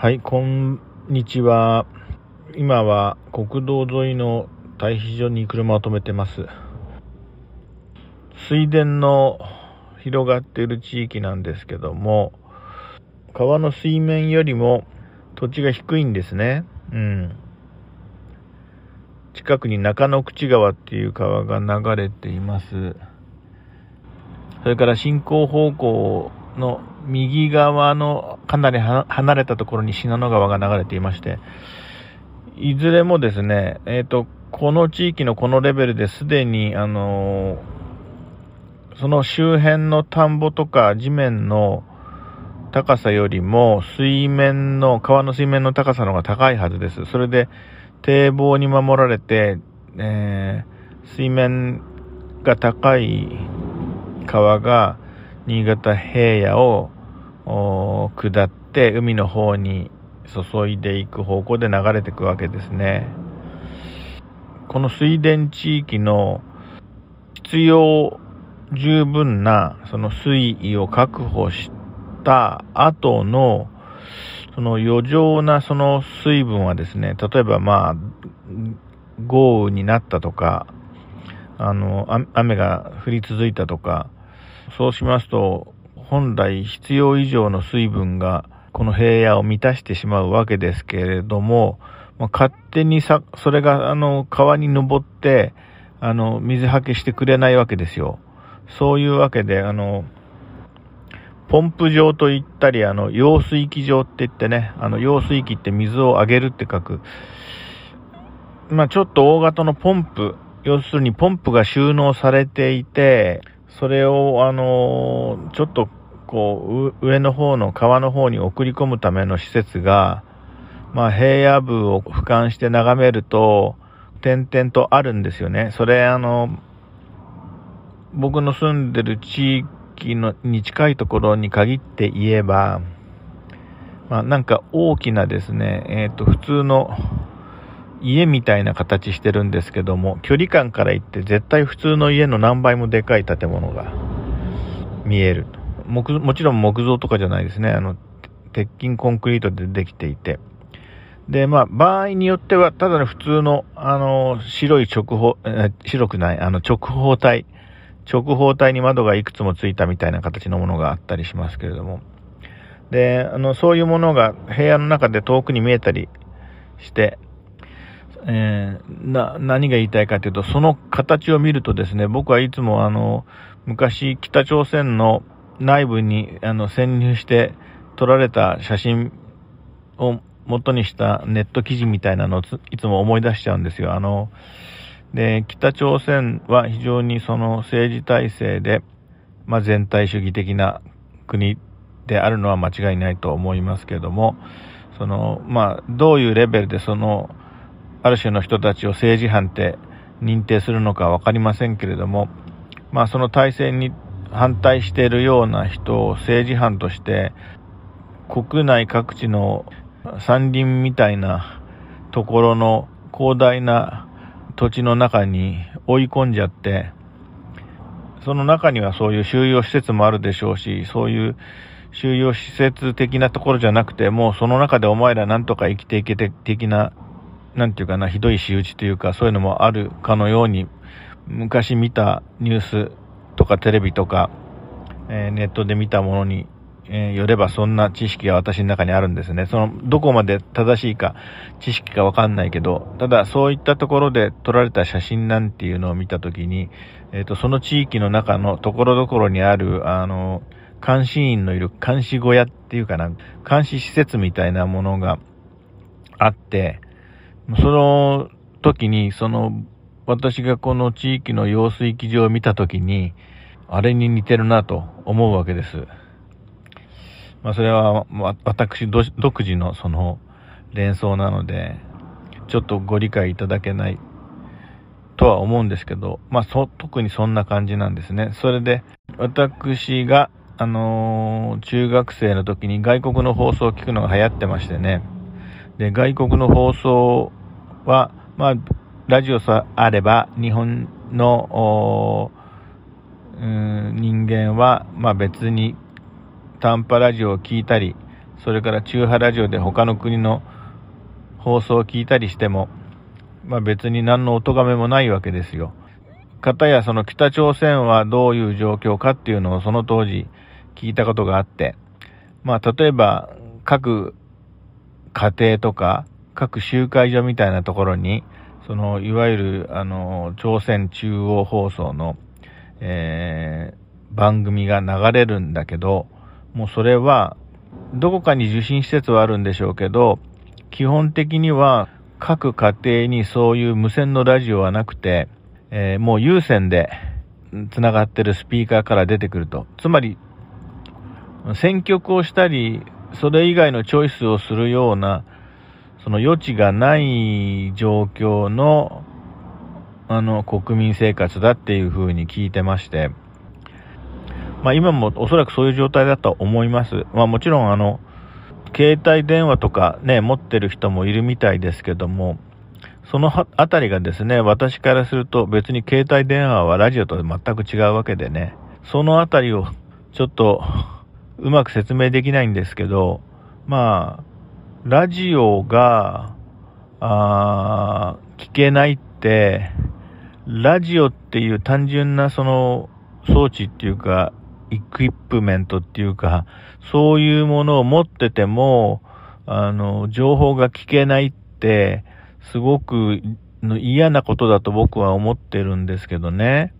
はい、こんにちは。今は国道沿いの退避所に車を止めてます。水田の広がっている地域なんですけども、川の水面よりも土地が低いんですね。うん。近くに中野口川っていう川が流れています。それから進行方向の右側のかなり離れたところに信濃川が流れていまして、いずれもですね、えっ、と、この地域のこのレベルですでに、あのーその周辺の田んぼとか地面の高さよりも水面の、川の水面の高さの方が高いはずです。それで堤防に守られて、えー水面が高い川が新潟平野を下って海の方に注いでいく方向で流れていくわけですね。この水田地域の必要十分なその水位を確保した後のその余剰なその水分はですね、例えばまあ豪雨になったとか、あの、雨が降り続いたとか、そうしますと、本来必要以上の水分がこの平野を満たしてしまうわけですけれども、まあ、勝手にさ、それがあの川に登って、あの、水はけしてくれないわけですよ。そういうわけで、あの、ポンプ場と言ったり、あの、揚水器場って言ってね、あの、揚水器って水をあげるって書く。まあちょっと大型のポンプ、要するにポンプが収納されていて、それを、あの、ちょっと、こう、上の方の川の方に送り込むための施設が、まあ平野部を俯瞰して眺めると、点々とあるんですよね。それ、あの、僕の住んでる地域のに近いところに限って言えば、まあなんか大きなですね、えっ、と普通の家みたいな形してるんですけども、距離感から言って絶対普通の家の何倍もでかい建物が見える。木もちろん木造とかじゃないですね。あの、鉄筋コンクリートでできていて。で、まあ、場合によっては、ただの普通の、あの、白い直方、え白くない、あの、直方体、直方体に窓がいくつもついたみたいな形のものがあったりしますけれども。で、あの、そういうものが部屋の中で遠くに見えたりして、えーな、何が言いたいかというと、その形を見るとですね、僕はいつもあの、昔北朝鮮の内部にあの潜入して撮られた写真を元にしたネット記事みたいなのをいつも思い出しちゃうんですよ。あの、で、北朝鮮は非常にその政治体制で、まあ、全体主義的な国であるのは間違いないと思いますけども、その、まあ、どういうレベルでその、ある種の人たちを政治犯って認定するのかわかりませんけれども、まあ、その体制に反対しているような人を政治犯として、国内各地の山林みたいなところの広大な土地の中に追い込んじゃって、その中にはそういう収容施設もあるでしょうし、そういう収容施設的なところじゃなくて、もうその中でお前らなんとか生きていけて的な、なんていうかな、ひどい仕打ちというか、そういうのもあるかのように、昔見たニュースとかテレビとか、えーネットで見たものに、えーよればそんな知識が私の中にあるんですね。その、どこまで正しいか、知識かわかんないけど、ただそういったところで撮られた写真なんていうのを見たときに、えっ、と、その地域の中のところどころにある、あの、監視員のいる監視小屋っていうかな、監視施設みたいなものがあって、その時に、その、私がこの地域の用水機場を見た時に、あれに似てるなと思うわけです。まあ、それは、私独自のその連想なので、ちょっとご理解いただけないとは思うんですけど、まあ、そ、特にそんな感じなんですね。それで、私が、あのー中学生の時に外国の放送を聞くのが流行ってましてね。で、外国の放送は、まあ、ラジオさあれば、日本の、うん人間は、まあ別に短波ラジオを聞いたりそれから中波ラジオで他の国の放送を聞いたりしても、まあ別に何のお咎めもないわけですよ。かたやその北朝鮮はどういう状況かっていうのをその当時聞いたことがあって、まあ例えば各家庭とか各集会所みたいなところに、そのいわゆるあの朝鮮中央放送の、えー、番組が流れるんだけど、もうそれはどこかに受信施設はあるんでしょうけど、基本的には各家庭にそういう無線のラジオはなくて、えー、もう有線で繋がってるスピーカーから出てくると。つまり、選曲をしたり、それ以外のチョイスをするような、その余地がない状況の、あの、国民生活だっていうふうに聞いてまして、まあ今もおそらくそういう状態だと思います。まあもちろんあの、携帯電話とかね、持ってる人もいるみたいですけども、そのあたりがですね、私からすると別に携帯電話はラジオと全く違うわけでね、そのあたりをちょっとうまく説明できないんですけど、まあ、ラジオが、あ聞けないって、ラジオっていう単純なその装置っていうか、エクイプメントっていうか、そういうものを持ってても、あの、情報が聞けないって、すごく嫌なことだと僕は思ってるんですけどね。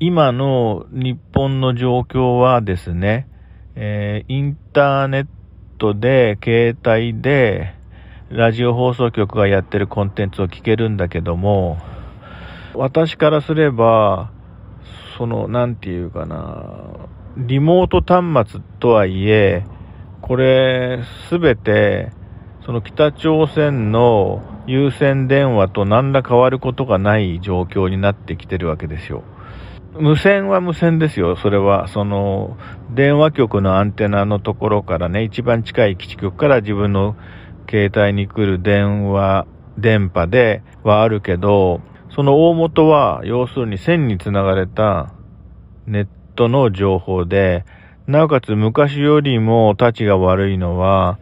今の日本の状況はですね、えー、インターネットで、携帯で、ラジオ放送局がやってるコンテンツを聞けるんだけども、私からすれば、その、なんていうかな、リモート端末とはいえ、これ、すべて、その北朝鮮の有線電話と何ら変わることがない状況になってきてるわけですよ。無線は無線ですよ、それは。その、電話局のアンテナのところからね、一番近い基地局から自分の携帯に来る電話、電波ではあるけど、その大元は、要するに線につながれたネットの情報で、なおかつ昔よりも立ちが悪いのは、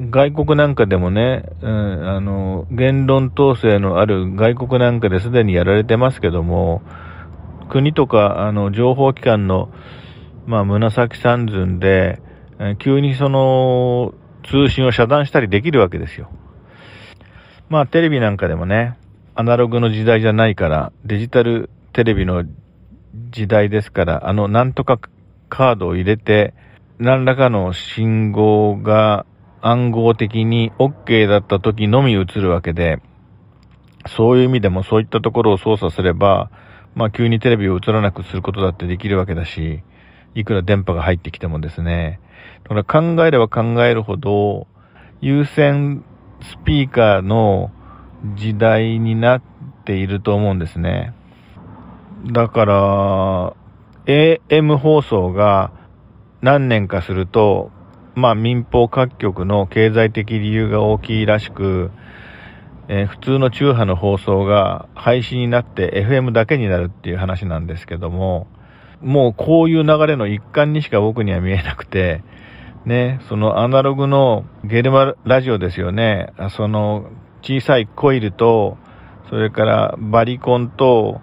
外国なんかでもね、うん、あの、言論統制のある外国なんかですでにやられてますけども、国とか、あの、情報機関の、まあ、紫三寸で、急にその、通信を遮断したりできるわけですよ。まあ、テレビなんかでもね、アナログの時代じゃないから、デジタルテレビの時代ですから、あの、なんとかカードを入れて、何らかの信号が暗号的に OK だった時のみ映るわけで、そういう意味でもそういったところを操作すれば、まあ急にテレビを映らなくすることだってできるわけだし、いくら電波が入ってきてもですね。だから考えれば考えるほど、有線スピーカーの時代になっていると思うんですね。だから、AM 放送が何年かすると、まあ民放各局の経済的理由が大きいらしく、えー、普通の中波の放送が廃止になって FM だけになるっていう話なんですけども、もうこういう流れの一環にしか僕には見えなくて、ね、そのアナログのゲルマラジオですよね、その小さいコイルと、それからバリコンと、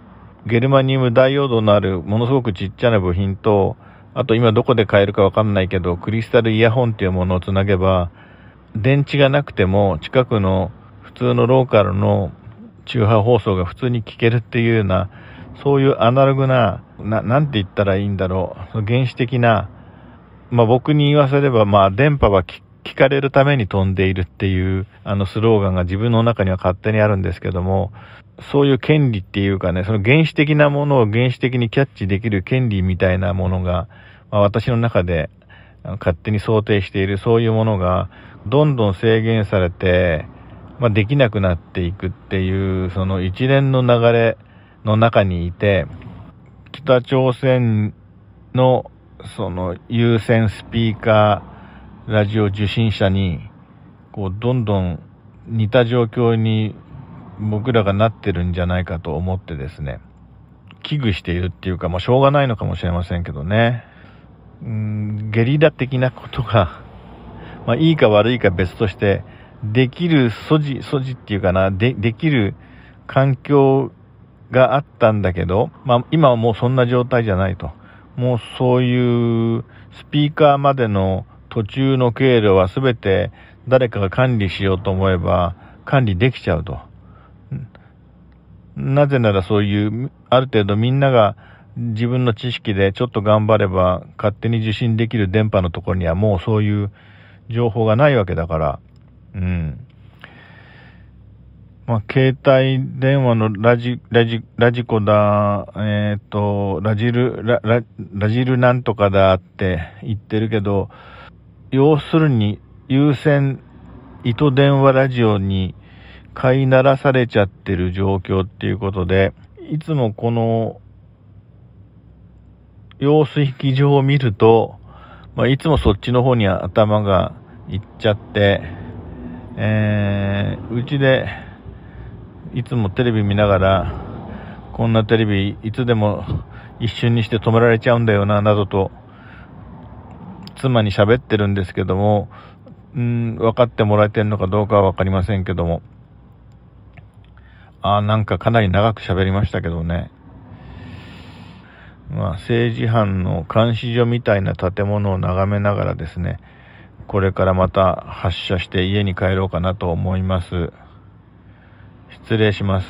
ゲルマニウムダイオードのあるものすごくちっちゃな部品と、あと今どこで買えるかわかんないけど、クリスタルイヤホンっていうものをつなげば、電池がなくても近くの普通のローカルの中波放送が普通に聞けるっていうような、そういうアナログな、な、なんて言ったらいいんだろう、原始的な、まあ僕に言わせれば、まあ電波は聞かれるために飛んでいるっていう、あのスローガンが自分の中には勝手にあるんですけども、そういう権利っていうかね、その原始的なものを原始的にキャッチできる権利みたいなものが、まあ、私の中で勝手に想定しているそういうものがどんどん制限されて、まあ、できなくなっていくっていうその一連の流れの中にいて北朝鮮のその有線スピーカーラジオ受信者にこうどんどん似た状況に僕らがなってるんじゃないかと思ってですね危惧しているっていうか、まあ、しょうがないのかもしれませんけどね。うん、ゲリラ的なことがまあ、いいか悪いか別として、できる素地、素地っていうかな、で、できる環境があったんだけど、まあ、今はもうそんな状態じゃないと。もうそういうスピーカーまでの途中の経路は全て誰かが管理しようと思えば管理できちゃうと。なぜならそういう、ある程度みんなが自分の知識でちょっと頑張れば勝手に受信できる電波のところにはもうそういう情報がないわけだから、うん。まあ、携帯電話のラジ、ラジ、ラジコだ、えっ、ー、と、ラジル、ラ、ラ、ラジルなんとかだって言ってるけど、要するに優先糸電話ラジオに飼いならされちゃってる状況っていうことで、いつもこの用水機場を見ると、まあ、いつもそっちの方に頭が行っちゃって、えー、うちでいつもテレビ見ながら、こんなテレビいつでも一瞬にして止められちゃうんだよな、などと、妻に喋ってるんですけども、うん、分かってもらえてるのかどうかは分かりませんけども、ああ、なんかかなり長く喋りましたけどね。まあ、政治犯の監視所みたいな建物を眺めながらですね、これからまた発車して家に帰ろうかなと思います。失礼します。